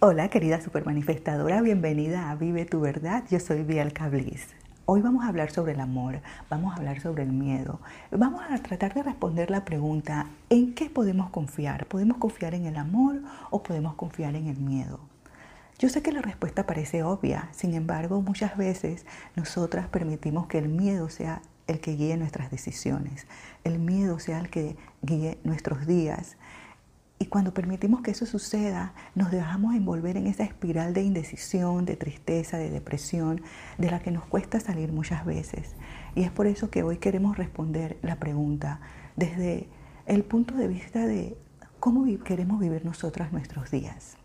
Hola querida supermanifestadora, bienvenida a Vive tu Verdad. Yo soy Bielka Bliss. Hoy vamos a hablar sobre el amor, vamos a hablar sobre el miedo. Vamos a tratar de responder la pregunta, ¿en qué podemos confiar? ¿Podemos confiar en el amor o podemos confiar en el miedo? Yo sé que la respuesta parece obvia, sin embargo, muchas veces nosotras permitimos que el miedo sea el que guíe nuestras decisiones, el miedo sea el que guíe nuestros días, y cuando permitimos que eso suceda, nos dejamos envolver en esa espiral de indecisión, de tristeza, de depresión, de la que nos cuesta salir muchas veces. Y es por eso que hoy queremos responder la pregunta desde el punto de vista de cómo queremos vivir nosotras nuestros días.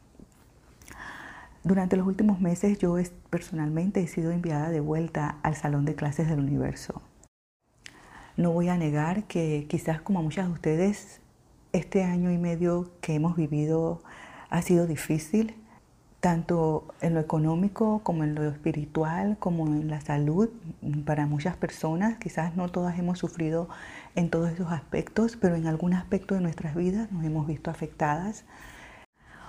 Durante los últimos meses yo personalmente he sido enviada de vuelta al salón de clases del universo. No voy a negar que quizás como a muchas de ustedes este año y medio que hemos vivido ha sido difícil, tanto en lo económico como en lo espiritual, como en la salud para muchas personas. Quizás no todas hemos sufrido en todos esos aspectos, pero en algún aspecto de nuestras vidas nos hemos visto afectadas.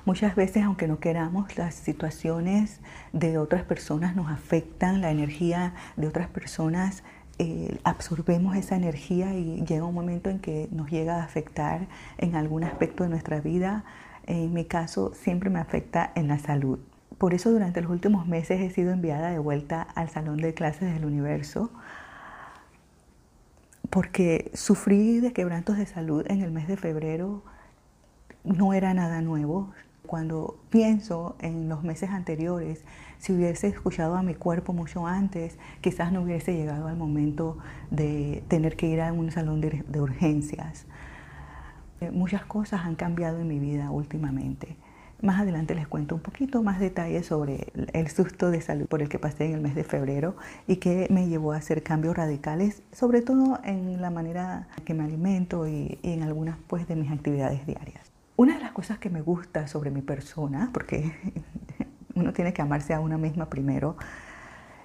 Muchas veces, aunque no queramos, las situaciones de otras personas nos afectan, la energía de otras personas eh, absorbemos esa energía y llega un momento en que nos llega a afectar en algún aspecto de nuestra vida. En mi caso, siempre me afecta en la salud. Por eso durante los últimos meses he sido enviada de vuelta al salón de clases del universo, porque sufrí de quebrantos de salud en el mes de febrero, no era nada nuevo, cuando pienso en los meses anteriores, si hubiese escuchado a mi cuerpo mucho antes, quizás no hubiese llegado al momento de tener que ir a un salón de, urgencias. Eh, muchas cosas han cambiado en mi vida últimamente. Más adelante les cuento un poquito más detalles sobre el susto de salud por el que pasé en el mes de febrero y que me llevó a hacer cambios radicales, sobre todo en la manera que me alimento y, y en algunas pues, de mis actividades diarias. Una de las cosas que me gusta sobre mi persona, porque uno tiene que amarse a una misma primero,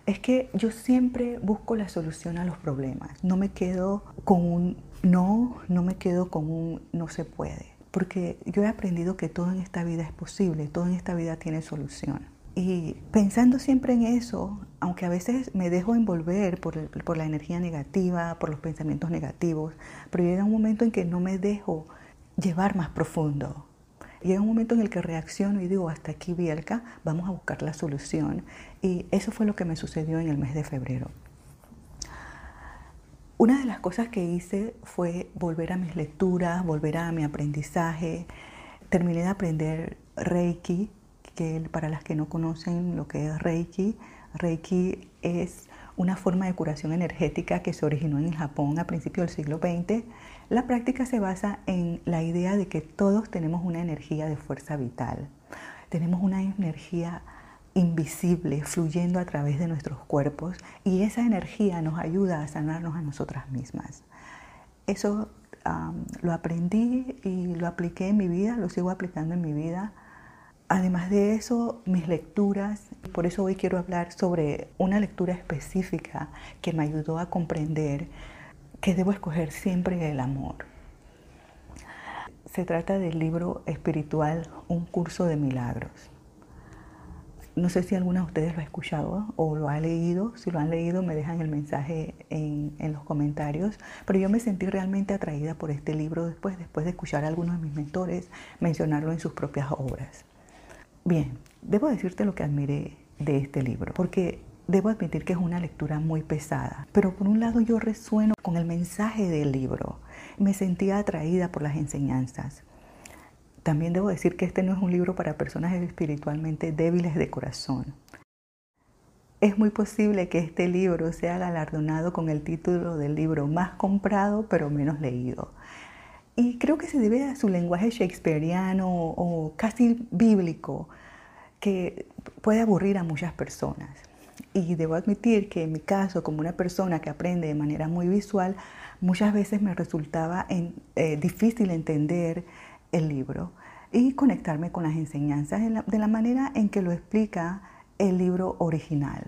es que yo siempre busco la solución a los problemas. No me quedo con un no, no me quedo con un no se puede. Porque yo he aprendido que todo en esta vida es posible, todo en esta vida tiene solución. Y pensando siempre en eso, aunque a veces me dejo envolver por, por la energía negativa, por los pensamientos negativos, pero llega un momento en que no me dejo llevar más profundo. Llega un momento en el que reacciono y digo, hasta aquí Bielka, vamos a buscar la solución. Y eso fue lo que me sucedió en el mes de febrero. Una de las cosas que hice fue volver a mis lecturas, volver a mi aprendizaje. Terminé de aprender Reiki, que para las que no conocen lo que es Reiki, Reiki es una forma de curación energética que se originó en Japón a principios del siglo XX. La práctica se basa en la idea de que todos tenemos una energía de fuerza vital. Tenemos una energía invisible fluyendo a través de nuestros cuerpos y esa energía nos ayuda a sanarnos a nosotras mismas. Eso lo aprendí y lo apliqué en mi vida, lo sigo aplicando en mi vida Además de eso, mis lecturas, por eso hoy quiero hablar sobre una lectura específica que me ayudó a comprender que debo escoger siempre el amor. Se trata del libro espiritual Un curso de milagros. No sé si alguna de ustedes lo ha escuchado o lo ha leído. Si lo han leído, me dejan el mensaje en, en, los comentarios. Pero yo me sentí realmente atraída por este libro después, después de escuchar a algunos de mis mentores mencionarlo en sus propias obras. Bien, debo decirte lo que admiré de este libro, porque debo admitir que es una lectura muy pesada, pero por un lado yo resueno con el mensaje del libro, me sentía atraída por las enseñanzas. También debo decir que este no es un libro para personas espiritualmente débiles de corazón. Es muy posible que este libro sea galardonado con el título del libro más comprado pero menos leído. Y creo que se debe a su lenguaje shakespeariano o casi bíblico, que puede aburrir a muchas personas. Y debo admitir que en mi caso, como una persona que aprende de manera muy visual, muchas veces me resultaba eh, difícil entender el libro y conectarme con las enseñanzas de la manera en que lo explica el libro original.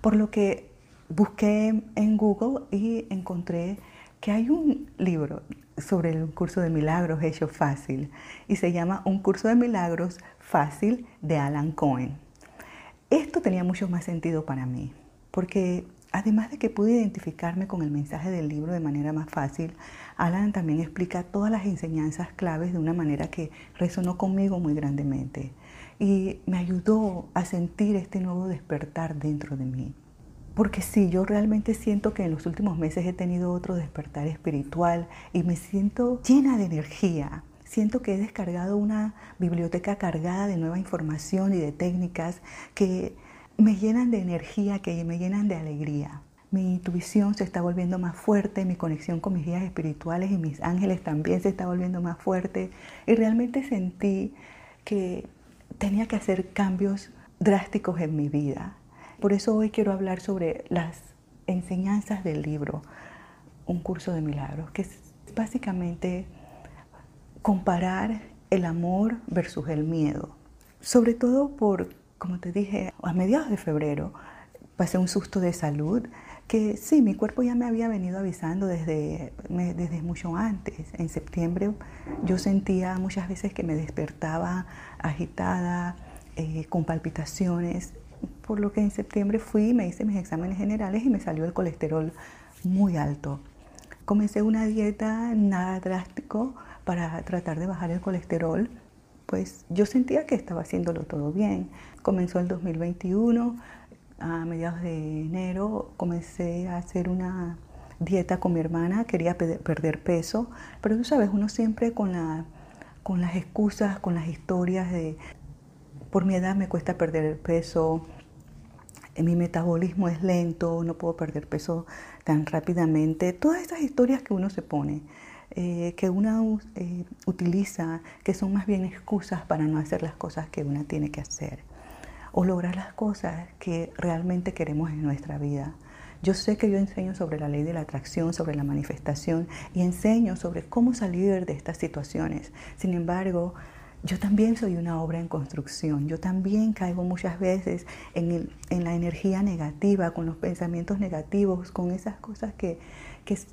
Por lo que busqué en Google y encontré que hay un libro sobre el curso de milagros hecho fácil y se llama Un curso de milagros fácil de Alan Cohen. Esto tenía mucho más sentido para mí, porque además de que pude identificarme con el mensaje del libro de manera más fácil, Alan también explica todas las enseñanzas claves de una manera que resonó conmigo muy grandemente y me ayudó a sentir este nuevo despertar dentro de mí. Porque sí, yo realmente siento que en los últimos meses he tenido otro despertar espiritual y me siento llena de energía. Siento que he descargado una biblioteca cargada de nueva información y de técnicas que me llenan de energía, que me llenan de alegría. Mi intuición se está volviendo más fuerte, mi conexión con mis guías espirituales y mis ángeles también se está volviendo más fuerte. Y realmente sentí que tenía que hacer cambios drásticos en mi vida por eso hoy quiero hablar sobre las enseñanzas del libro, un curso de milagros, que es básicamente comparar el amor versus el miedo. Sobre todo por, como te dije, a mediados de febrero pasé un susto de salud que sí, mi cuerpo ya me había venido avisando desde, desde mucho antes. En septiembre yo sentía muchas veces que me despertaba agitada, eh, con palpitaciones por lo que en septiembre fui, me hice mis exámenes generales y me salió el colesterol muy alto. Comencé una dieta nada drástico para tratar de bajar el colesterol, pues yo sentía que estaba haciéndolo todo bien. Comenzó el 2021, a mediados de enero comencé a hacer una dieta con mi hermana, quería perder peso, pero tú sabes, uno siempre con, la, con las excusas, con las historias de por mi edad me cuesta perder el peso, mi metabolismo es lento, no puedo perder peso tan rápidamente. Todas esas historias que uno se pone, eh, que uno eh, utiliza, que son más bien excusas para no hacer las cosas que uno tiene que hacer o lograr las cosas que realmente queremos en nuestra vida. Yo sé que yo enseño sobre la ley de la atracción, sobre la manifestación y enseño sobre cómo salir de estas situaciones. Sin embargo, yo también soy una obra en construcción, yo también caigo muchas veces en, la energía negativa, con los pensamientos negativos, con esas cosas que,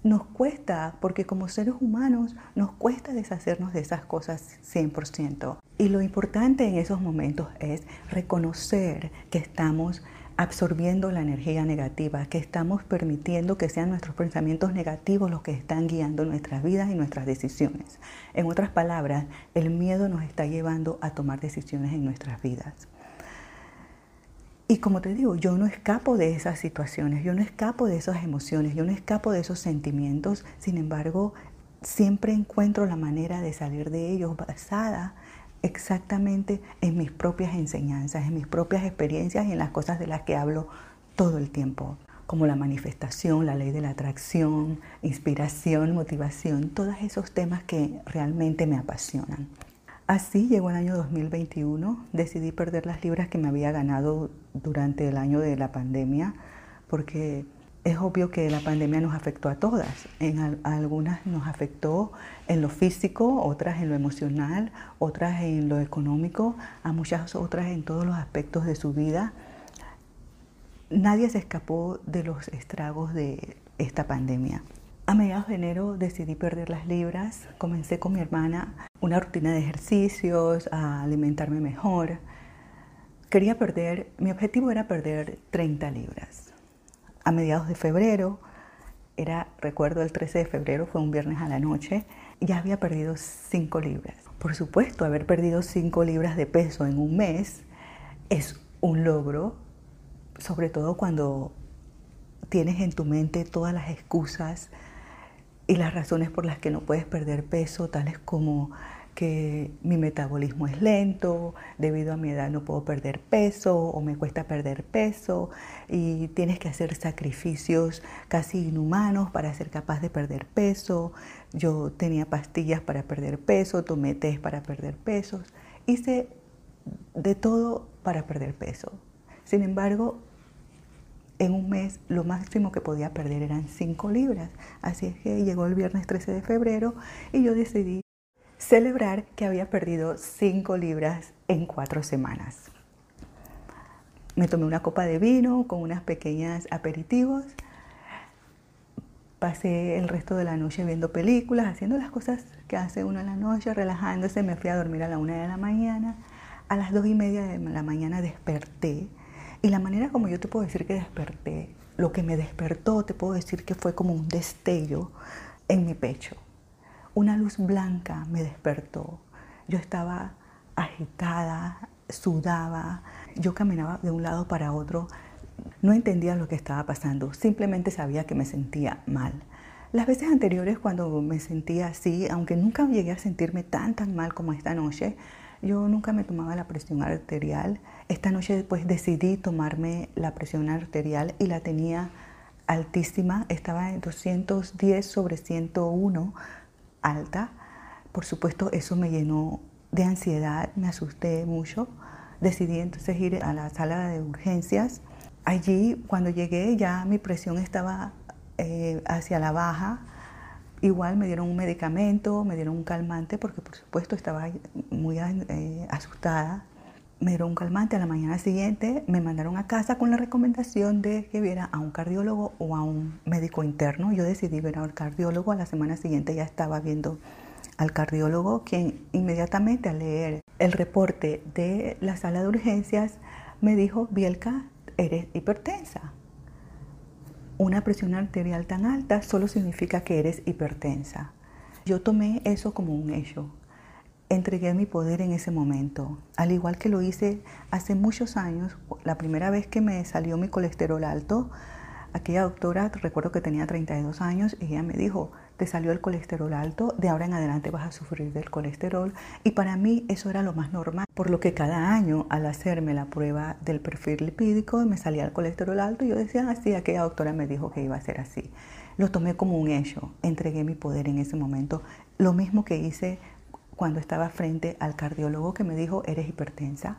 nos cuesta, porque como seres humanos nos cuesta deshacernos de esas cosas 100%. Y lo importante en esos momentos es reconocer que estamos absorbiendo la energía negativa, que estamos permitiendo que sean nuestros pensamientos negativos los que están guiando nuestras vidas y nuestras decisiones. En otras palabras, el miedo nos está llevando a tomar decisiones en nuestras vidas. Y como te digo, yo no escapo de esas situaciones, yo no escapo de esas emociones, yo no escapo de esos sentimientos, sin embargo, siempre encuentro la manera de salir de ellos basada exactamente en mis propias enseñanzas, en mis propias experiencias y en las cosas de las que hablo todo el tiempo, como la manifestación, la ley de la atracción, inspiración, motivación, todos esos temas que realmente me apasionan. Así llegó el año 2021, decidí perder las libras que me había ganado durante el año de la pandemia, porque es obvio que la pandemia nos afectó a todas. En algunas nos afectó en lo físico, otras en lo emocional, otras en lo económico, a muchas otras en todos los aspectos de su vida. Nadie se escapó de los estragos de esta pandemia. A mediados de enero decidí perder las libras, comencé con mi hermana una rutina de ejercicios, a alimentarme mejor. Quería perder, mi objetivo era perder 30 libras a mediados de febrero, era, recuerdo el 13 de febrero, fue un viernes a la noche, ya había perdido 5 libras. Por supuesto, haber perdido 5 libras de peso en un mes es un logro, sobre todo cuando tienes en tu mente todas las excusas y las razones por las que no puedes perder peso, tales como que mi metabolismo es lento, debido a mi edad no puedo perder peso o me cuesta perder peso y tienes que hacer sacrificios casi inhumanos para ser capaz de perder peso. Yo tenía pastillas para perder peso, tomé test para perder pesos, hice de todo para perder peso. Sin embargo, en un mes lo máximo que podía perder eran 5 libras. Así es que llegó el viernes 13 de febrero y yo decidí celebrar que había perdido 5 libras en 4 semanas. Me tomé una copa de vino con unas pequeñas aperitivos Pasé el resto de la noche viendo películas, haciendo las cosas que hace uno en la noche, relajándose. Me fui a dormir a la una de la mañana. A las dos y media de la mañana desperté. Y la manera como yo te puedo decir que desperté, lo que me despertó, te puedo decir que fue como un destello en mi pecho. Una luz blanca me despertó. Yo estaba agitada, sudaba, yo caminaba de un lado para otro no entendía lo que estaba pasando, simplemente sabía que me sentía mal. Las veces anteriores cuando me sentía así, aunque nunca llegué a sentirme tan tan mal como esta noche, yo nunca me tomaba la presión arterial. Esta noche después decidí tomarme la presión arterial y la tenía altísima, estaba en 210 sobre 101 alta. Por supuesto, eso me llenó de ansiedad, me asusté mucho. Decidí entonces ir a la sala de urgencias Allí, cuando llegué, ya mi presión estaba eh, hacia la baja. Igual me dieron un medicamento, me dieron un calmante, porque por supuesto estaba muy eh, asustada. Me dieron un calmante a la mañana siguiente, me mandaron a casa con la recomendación de que viera a un cardiólogo o a un médico interno. Yo decidí ver al cardiólogo, a la semana siguiente ya estaba viendo al cardiólogo, quien inmediatamente al leer el reporte de la sala de urgencias me dijo, Bielka, eres hipertensa. Una presión arterial tan alta solo significa que eres hipertensa. Yo tomé eso como un hecho. Entregué mi poder en ese momento, al igual que lo hice hace muchos años, la primera vez que me salió mi colesterol alto, aquella doctora, recuerdo que tenía 32 años, y ella me dijo, te salió el colesterol alto, de ahora en adelante vas a sufrir del colesterol. Y para mí eso era lo más normal, por lo que cada año al hacerme la prueba del perfil lipídico me salía el colesterol alto y yo decía así, ah, aquella doctora me dijo que iba a ser así. Lo tomé como un hecho, entregué mi poder en ese momento, lo mismo que hice cuando estaba frente al cardiólogo que me dijo, eres hipertensa,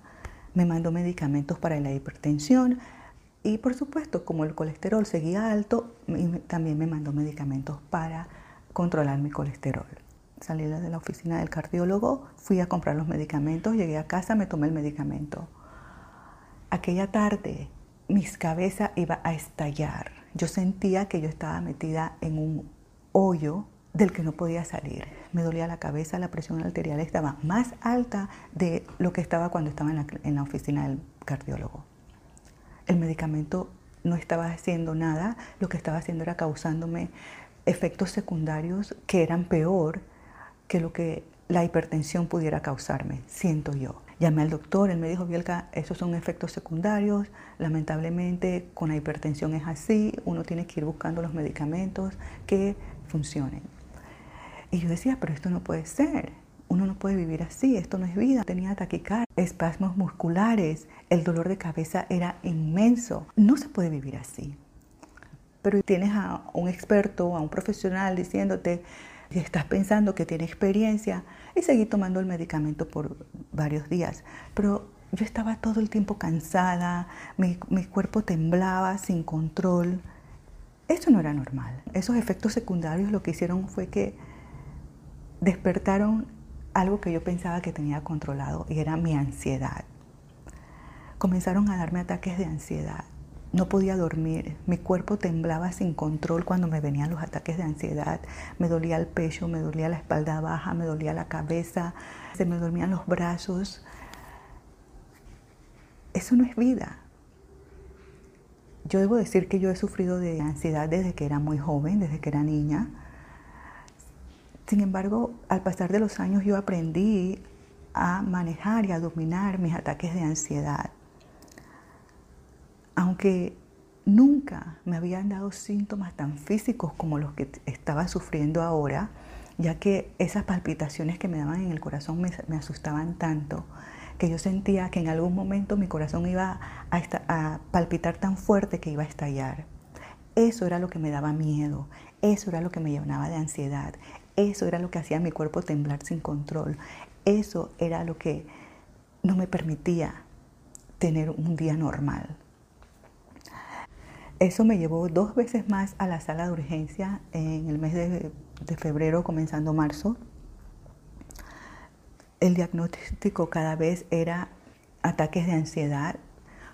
me mandó medicamentos para la hipertensión, y por supuesto, como el colesterol seguía alto, también me mandó medicamentos para controlar mi colesterol. Salí de la oficina del cardiólogo, fui a comprar los medicamentos, llegué a casa, me tomé el medicamento. Aquella tarde mi cabeza iba a estallar. Yo sentía que yo estaba metida en un hoyo del que no podía salir. Me dolía la cabeza, la presión arterial estaba más alta de lo que estaba cuando estaba en la, en la oficina del cardiólogo. El medicamento no estaba haciendo nada, lo que estaba haciendo era causándome efectos secundarios que eran peor que lo que la hipertensión pudiera causarme, siento yo. Llamé al doctor, él me dijo, Bielka, esos son efectos secundarios, lamentablemente con la hipertensión es así, uno tiene que ir buscando los medicamentos que funcionen. Y yo decía, pero esto no puede ser, uno no puede vivir así, esto no es vida. Tenía taquicardia, espasmos musculares, el dolor de cabeza era inmenso, no se puede vivir así pero tienes a un experto, a un profesional diciéndote, si estás pensando que tiene experiencia, y seguí tomando el medicamento por varios días. Pero yo estaba todo el tiempo cansada, mi, mi cuerpo temblaba sin control. Eso no era normal. Esos efectos secundarios lo que hicieron fue que despertaron algo que yo pensaba que tenía controlado y era mi ansiedad. Comenzaron a darme ataques de ansiedad no podía dormir, mi cuerpo temblaba sin control cuando me venían los ataques de ansiedad, me dolía el pecho, me dolía la espalda baja, me dolía la cabeza, se me dormían los brazos. Eso no es vida. Yo debo decir que yo he sufrido de ansiedad desde que era muy joven, desde que era niña. Sin embargo, al pasar de los años yo aprendí a manejar y a dominar mis ataques de ansiedad aunque nunca me habían dado síntomas tan físicos como los que estaba sufriendo ahora, ya que esas palpitaciones que me daban en el corazón me, asustaban tanto que yo sentía que en algún momento mi corazón iba a, a palpitar tan fuerte que iba a estallar. Eso era lo que me daba miedo, eso era lo que me llenaba de ansiedad, eso era lo que hacía mi cuerpo temblar sin control, eso era lo que no me permitía tener un día normal. Eso me llevó dos veces más a la sala de urgencia en el mes de, febrero, comenzando marzo. El diagnóstico cada vez era ataques de ansiedad.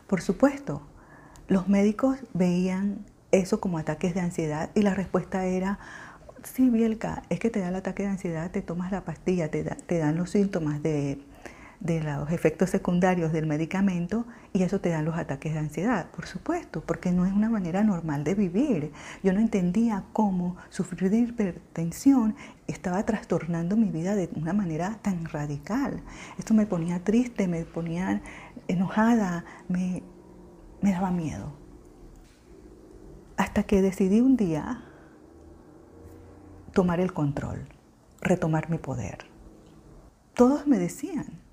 Por supuesto, los médicos veían eso como ataques de ansiedad y la respuesta era, sí, Bielka, es que te da el ataque de ansiedad, te tomas la pastilla, te, te dan los síntomas de, de los efectos secundarios del medicamento y eso te dan los ataques de ansiedad, por supuesto, porque no es una manera normal de vivir. Yo no entendía cómo sufrir de hipertensión estaba trastornando mi vida de una manera tan radical. Esto me ponía triste, me ponía enojada, me, me daba miedo. Hasta que decidí un día tomar el control, retomar mi poder. Todos me decían,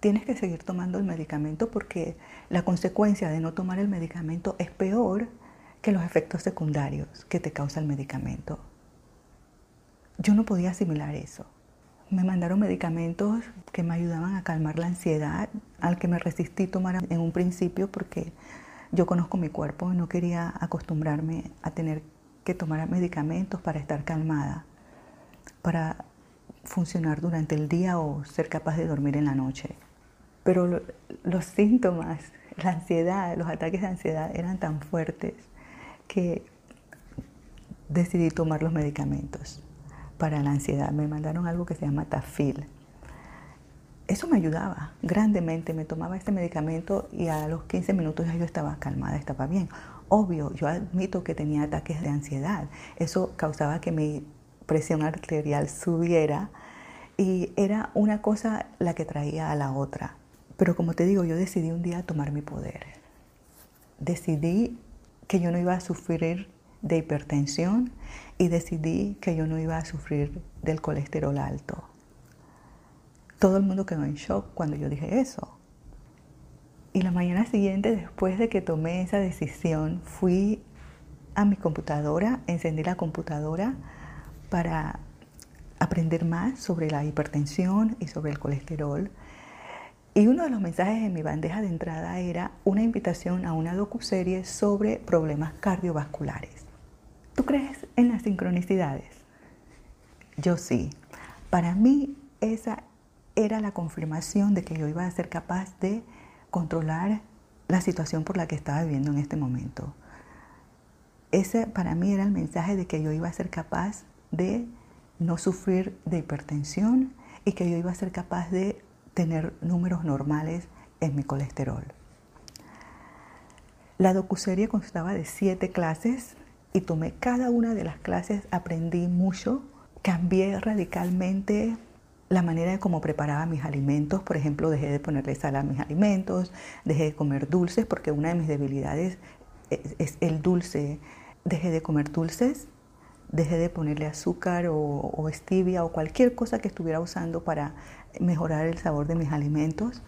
tienes que seguir tomando el medicamento porque la consecuencia de no tomar el medicamento es peor que los efectos secundarios que te causa el medicamento. Yo no podía asimilar eso. Me mandaron medicamentos que me ayudaban a calmar la ansiedad, al que me resistí tomar en un principio porque yo conozco mi cuerpo y no quería acostumbrarme a tener que tomar medicamentos para estar calmada, para funcionar durante el día o ser capaz de dormir en la noche. Pero los síntomas, la ansiedad, los ataques de ansiedad eran tan fuertes que decidí tomar los medicamentos para la ansiedad. Me mandaron algo que se llama Tafil. Eso me ayudaba grandemente. Me tomaba este medicamento y a los 15 minutos ya yo estaba calmada, estaba bien. Obvio, yo admito que tenía ataques de ansiedad. Eso causaba que mi presión arterial subiera y era una cosa la que traía a la otra. Pero como te digo, yo decidí un día tomar mi poder. Decidí que yo no iba a sufrir de hipertensión y decidí que yo no iba a sufrir del colesterol alto. Todo el mundo quedó en shock cuando yo dije eso. Y la mañana siguiente, después de que tomé esa decisión, fui a mi computadora, encendí la computadora para aprender más sobre la hipertensión y sobre el colesterol y uno de los mensajes en mi bandeja de entrada era una invitación a una docuserie sobre problemas cardiovasculares. ¿Tú crees en las sincronicidades? Yo sí. Para mí esa era la confirmación de que yo iba a ser capaz de controlar la situación por la que estaba viviendo en este momento. Ese para mí era el mensaje de que yo iba a ser capaz de no sufrir de hipertensión y que yo iba a ser capaz de tener números normales en mi colesterol. La docuserie constaba de siete clases y tomé cada una de las clases, aprendí mucho, cambié radicalmente la manera de cómo preparaba mis alimentos. Por ejemplo, dejé de ponerle sal a mis alimentos, dejé de comer dulces porque una de mis debilidades es, el dulce. Dejé de comer dulces, dejé de ponerle azúcar o, o stevia o cualquier cosa que estuviera usando para mejorar el sabor de mis alimentos.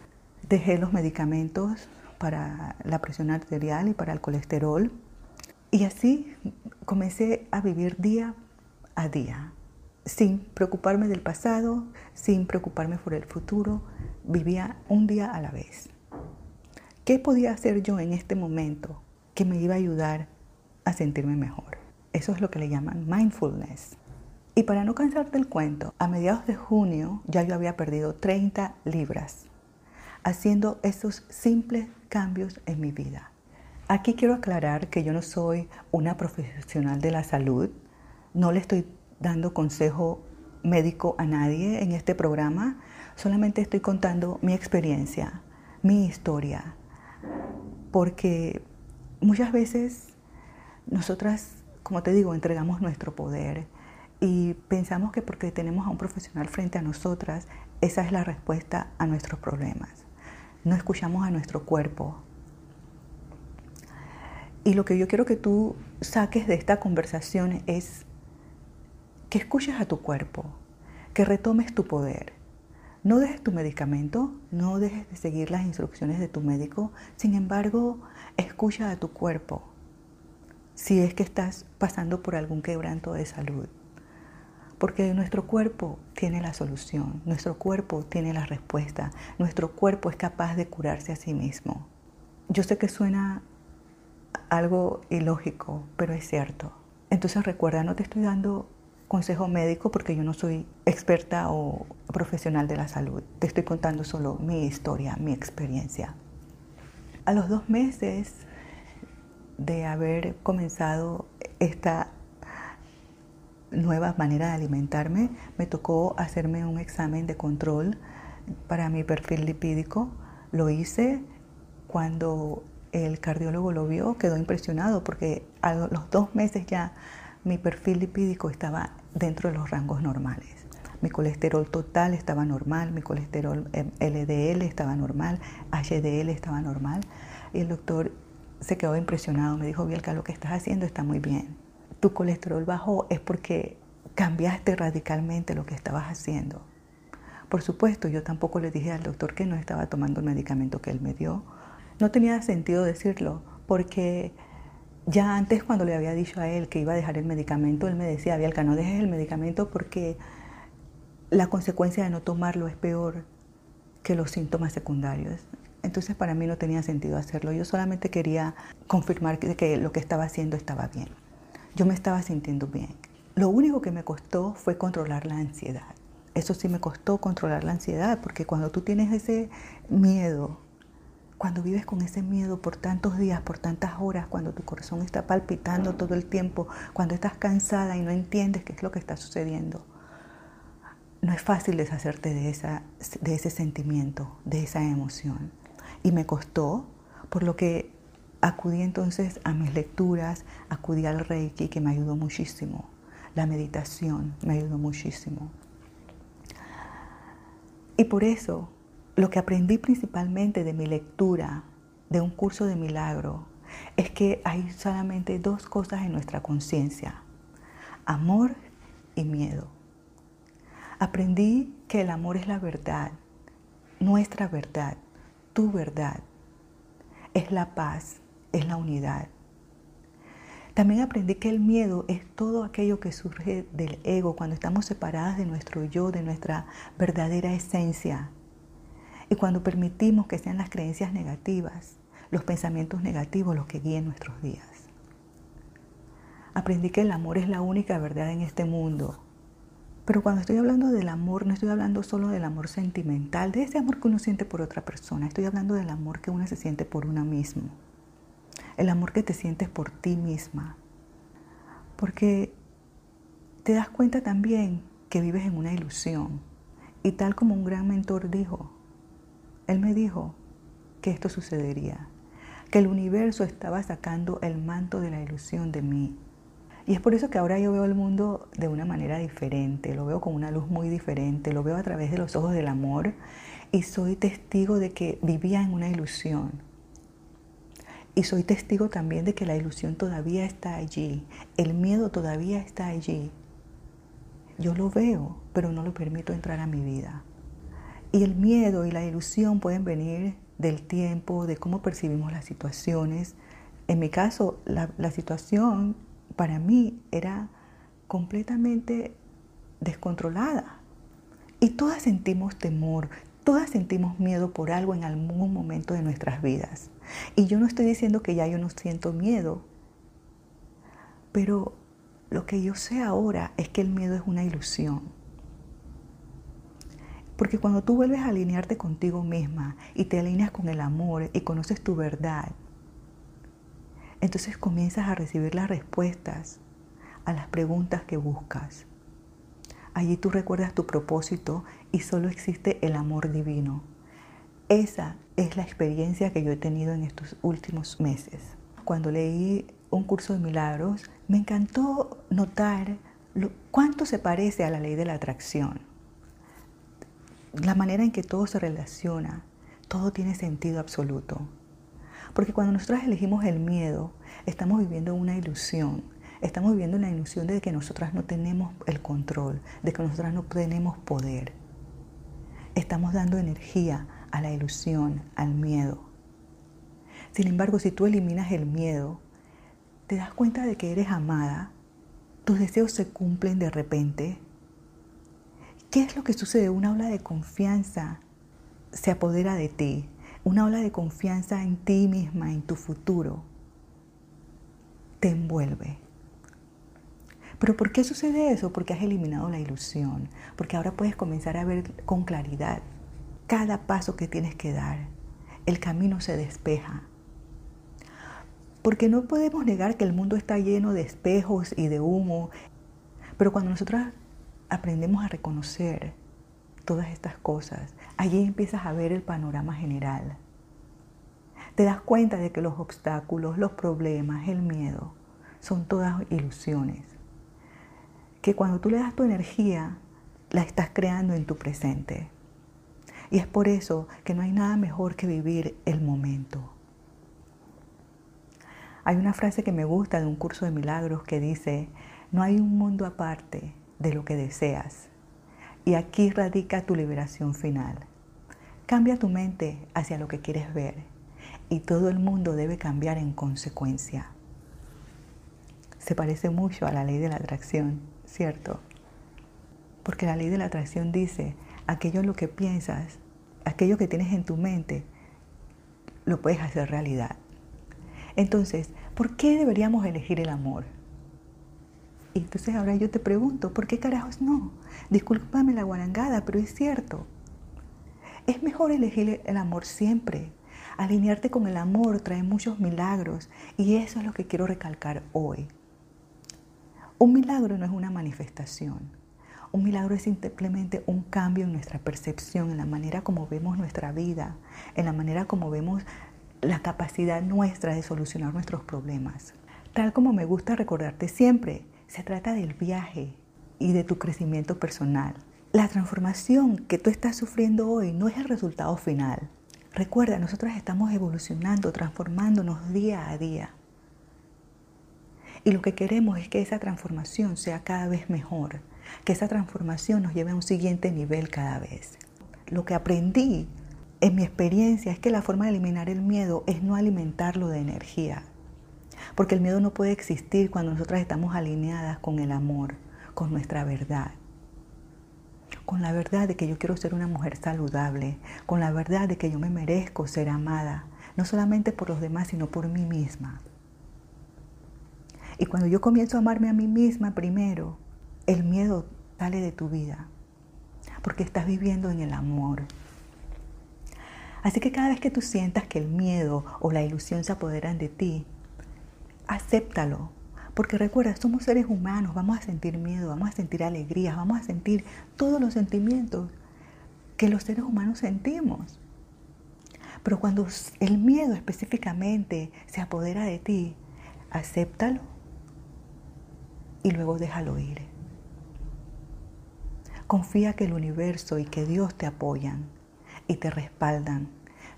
Dejé los medicamentos para la presión arterial y para el colesterol. Y así comencé a vivir día a día, sin preocuparme del pasado, sin preocuparme por el futuro. Vivía un día a la vez. ¿Qué podía hacer yo en este momento que me iba a ayudar a sentirme mejor? Eso es lo que le llaman mindfulness. Y para no cansarte el cuento, a mediados de junio ya yo había perdido 30 libras, haciendo esos simples cambios en mi vida. Aquí quiero aclarar que yo no soy una profesional de la salud, no le estoy dando consejo médico a nadie en este programa, solamente estoy contando mi experiencia, mi historia, porque muchas veces nosotras, como te digo, entregamos nuestro poder, y pensamos que porque tenemos a un profesional frente a nosotras, esa es la respuesta a nuestros problemas. No escuchamos a nuestro cuerpo. Y lo que yo quiero que tú saques de esta conversación es que escuches a tu cuerpo, que retomes tu poder. No dejes tu medicamento, no dejes de seguir las instrucciones de tu médico, sin embargo, escucha a tu cuerpo si es que estás pasando por algún quebranto de salud. Porque nuestro cuerpo tiene la solución, nuestro cuerpo tiene la respuesta, nuestro cuerpo es capaz de curarse a sí mismo. Yo sé que suena algo ilógico, pero es cierto. Entonces recuerda, no te estoy dando consejo médico porque yo no soy experta o profesional de la salud. Te estoy contando solo mi historia, mi experiencia. A los dos meses de haber comenzado esta nueva manera de alimentarme, me tocó hacerme un examen de control para mi perfil lipídico. Lo hice cuando el cardiólogo lo vio, quedó impresionado porque a los dos meses ya mi perfil lipídico estaba dentro de los rangos normales. Mi colesterol total estaba normal, mi colesterol LDL estaba normal, HDL estaba normal. Y el doctor se quedó impresionado, me dijo, Bielka, lo que estás haciendo está muy bien. Tu colesterol bajó es porque cambiaste radicalmente lo que estabas haciendo. Por supuesto, yo tampoco le dije al doctor que no estaba tomando el medicamento que él me dio. No tenía sentido decirlo, porque ya antes cuando le había dicho a él que iba a dejar el medicamento, él me decía, Bielka, no dejes el medicamento porque la consecuencia de no tomarlo es peor que los síntomas secundarios. Entonces para mí no tenía sentido hacerlo. Yo solamente quería confirmar que, lo que estaba haciendo estaba bien. Yo me estaba sintiendo bien. Lo único que me costó fue controlar la ansiedad. Eso sí me costó controlar la ansiedad, porque cuando tú tienes ese miedo, cuando vives con ese miedo por tantos días, por tantas horas, cuando tu corazón está palpitando todo el tiempo, cuando estás cansada y no entiendes qué es lo que está sucediendo, no es fácil deshacerte de, esa, de ese sentimiento, de esa emoción y me costó, por lo que acudí entonces a mis lecturas, acudí al Reiki que me ayudó muchísimo, la meditación me ayudó muchísimo. Y por eso lo que aprendí principalmente de mi lectura de un curso de milagro es que hay solamente dos cosas en nuestra conciencia, amor y miedo. Aprendí que el amor es la verdad, nuestra verdad, tu verdad. Es la paz, es la unidad. También aprendí que el miedo es todo aquello que surge del ego cuando estamos separadas de nuestro yo, de nuestra verdadera esencia. Y cuando permitimos que sean las creencias negativas, los pensamientos negativos los que guíen nuestros días. Aprendí que el amor es la única verdad en este mundo pero cuando estoy hablando del amor, no estoy hablando solo del amor sentimental, de ese amor que uno siente por otra persona, estoy hablando del amor que uno se siente por uno mismo, el amor que te sientes por ti misma. Porque te das cuenta también que vives en una ilusión. Y tal como un gran mentor dijo, él me dijo que esto sucedería, que el universo estaba sacando el manto de la ilusión de mí y es por eso que ahora yo veo el mundo de una manera diferente, lo veo con una luz muy diferente, lo veo a través de los ojos del amor y soy testigo de que vivía en una ilusión. Y soy testigo también de que la ilusión todavía está allí, el miedo todavía está allí. Yo lo veo, pero no lo permito entrar a mi vida. Y el miedo y la ilusión pueden venir del tiempo, de cómo percibimos las situaciones. En mi caso, la, la situación para mí era completamente descontrolada. Y todas sentimos temor, todas sentimos miedo por algo en algún momento de nuestras vidas. Y yo no estoy diciendo que ya yo no siento miedo, pero lo que yo sé ahora es que el miedo es una ilusión. Porque cuando tú vuelves a alinearte contigo misma y te alineas con el amor y conoces tu verdad, entonces comienzas a recibir las respuestas a las preguntas que buscas. Allí tú recuerdas tu propósito y solo existe el amor divino. Esa es la experiencia que yo he tenido en estos últimos meses. Cuando leí un curso de milagros, me encantó notar cuánto se parece a la ley de la atracción. La manera en que todo se relaciona, todo tiene sentido absoluto. Porque cuando nosotras elegimos el miedo, estamos viviendo una ilusión. Estamos viviendo una ilusión de que nosotras no tenemos el control, de que nosotras no tenemos poder. Estamos dando energía a la ilusión, al miedo. Sin embargo, si tú eliminas el miedo, te das cuenta de que eres amada, tus deseos se cumplen de repente. ¿Qué es lo que sucede? Una ola de confianza se apodera de ti, una ola de confianza en ti misma, en tu futuro, te envuelve. Pero ¿por qué sucede eso? Porque has eliminado la ilusión, porque ahora puedes comenzar a ver con claridad cada paso que tienes que dar. El camino se despeja. Porque no podemos negar que el mundo está lleno de espejos y de humo. Pero cuando nosotros aprendemos a reconocer todas estas cosas, allí empiezas a ver el panorama general. Te das cuenta de que los obstáculos, los problemas, el miedo, son todas ilusiones. Que cuando tú le das tu energía, la estás creando en tu presente. Y es por eso que no hay nada mejor que vivir el momento. Hay una frase que me gusta de un curso de milagros que dice, no hay un mundo aparte de lo que deseas. Y aquí radica tu liberación final. Cambia tu mente hacia lo que quieres ver y todo el mundo debe cambiar en consecuencia. Se parece mucho a la ley de la atracción, ¿cierto? Porque la ley de la atracción dice, aquello en lo que piensas, aquello que tienes en tu mente, lo puedes hacer realidad. Entonces, ¿por qué deberíamos elegir el amor? Y entonces ahora yo te pregunto, ¿por qué carajos no? Discúlpame la guarangada, pero es cierto. Es mejor elegir el amor siempre. Alinearte con el amor trae muchos milagros y eso es lo que quiero recalcar hoy. Un milagro no es una manifestación. Un milagro es simplemente un cambio en nuestra percepción, en la manera como vemos nuestra vida, en la manera como vemos la capacidad nuestra de solucionar nuestros problemas. Tal como me gusta recordarte siempre, se trata del viaje y de tu crecimiento personal. La transformación que tú estás sufriendo hoy no es el resultado final. Recuerda, nosotros estamos evolucionando, transformándonos día a día. Y lo que queremos es que esa transformación sea cada vez mejor, que esa transformación nos lleve a un siguiente nivel cada vez. Lo que aprendí en mi experiencia es que la forma de eliminar el miedo es no alimentarlo de energía. Porque el miedo no puede existir cuando nosotras estamos alineadas con el amor, con nuestra verdad. Con la verdad de que yo quiero ser una mujer saludable, con la verdad de que yo me merezco ser amada, no solamente por los demás, sino por mí misma. Y cuando yo comienzo a amarme a mí misma primero, el miedo sale de tu vida, porque estás viviendo en el amor. Así que cada vez que tú sientas que el miedo o la ilusión se apoderan de ti, acéptalo. Porque recuerda, somos seres humanos, vamos a sentir miedo, vamos a sentir alegría, vamos a sentir todos los sentimientos que los seres humanos sentimos. Pero cuando el miedo específicamente se apodera de ti, acéptalo y luego déjalo ir. Confía que el universo y que Dios te apoyan y te respaldan.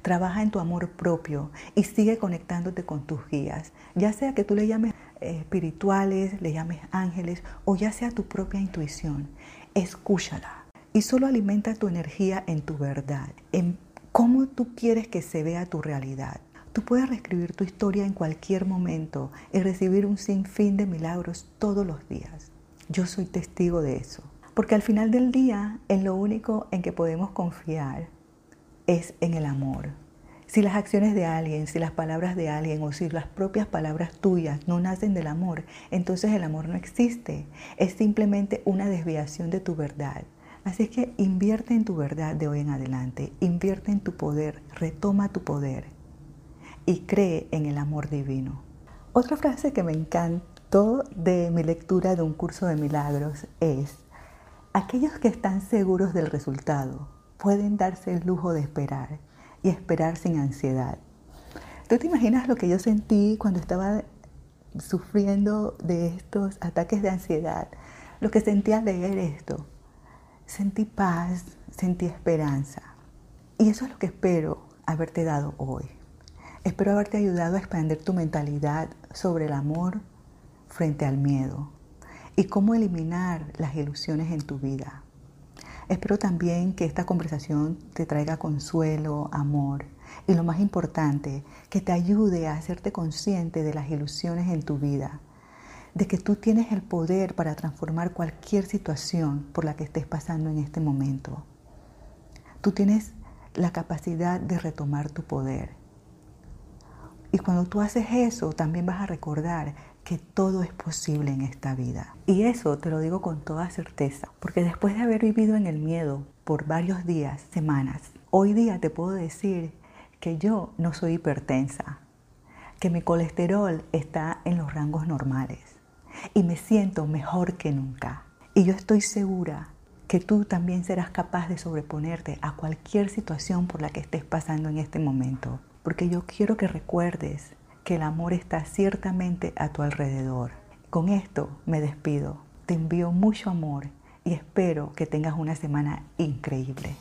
Trabaja en tu amor propio y sigue conectándote con tus guías, ya sea que tú le llames eh, espirituales, le llames ángeles o ya sea tu propia intuición. Escúchala y solo alimenta tu energía en tu verdad, en cómo tú quieres que se vea tu realidad. Tú puedes reescribir tu historia en cualquier momento y recibir un sinfín de milagros todos los días. Yo soy testigo de eso. Porque al final del día, en lo único en que podemos confiar es en el amor. Si las acciones de alguien, si las palabras de alguien o si las propias palabras tuyas no nacen del amor, entonces el amor no existe. Es simplemente una desviación de tu verdad. Así que invierte en tu verdad de hoy en adelante, invierte en tu poder, retoma tu poder y cree en el amor divino. Otra frase que me encantó de mi lectura de un curso de milagros es, aquellos que están seguros del resultado pueden darse el lujo de esperar y esperar sin ansiedad. ¿Tú te imaginas lo que yo sentí cuando estaba sufriendo de estos ataques de ansiedad? Lo que sentí al leer esto. Sentí paz, sentí esperanza. Y eso es lo que espero haberte dado hoy. Espero haberte ayudado a expandir tu mentalidad sobre el amor frente al miedo y cómo eliminar las ilusiones en tu vida. Espero también que esta conversación te traiga consuelo, amor y lo más importante, que te ayude a hacerte consciente de las ilusiones en tu vida, de que tú tienes el poder para transformar cualquier situación por la que estés pasando en este momento. Tú tienes la capacidad de retomar tu poder. Y cuando tú haces eso, también vas a recordar que todo es posible en esta vida. Y eso te lo digo con toda certeza, porque después de haber vivido en el miedo por varios días, semanas, hoy día te puedo decir que yo no soy hipertensa, que mi colesterol está en los rangos normales y me siento mejor que nunca. Y yo estoy segura que tú también serás capaz de sobreponerte a cualquier situación por la que estés pasando en este momento. Porque yo quiero que recuerdes que el amor está ciertamente a tu alrededor. Con esto me despido. Te envío mucho amor y espero que tengas una semana increíble.